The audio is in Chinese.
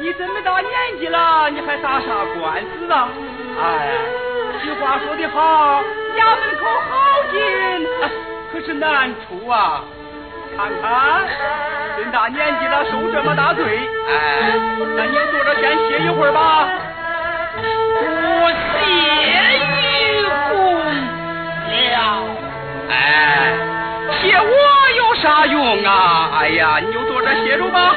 你这么大年纪了，你还打啥官司啊？哎，俗话说得好，衙门口好进、可是难出啊。看看，这么大年纪了，受这么大罪，哎，那你坐着先歇一会儿吧。我歇一会了，哎，歇我有啥用啊？哎呀，你就坐着歇着吧。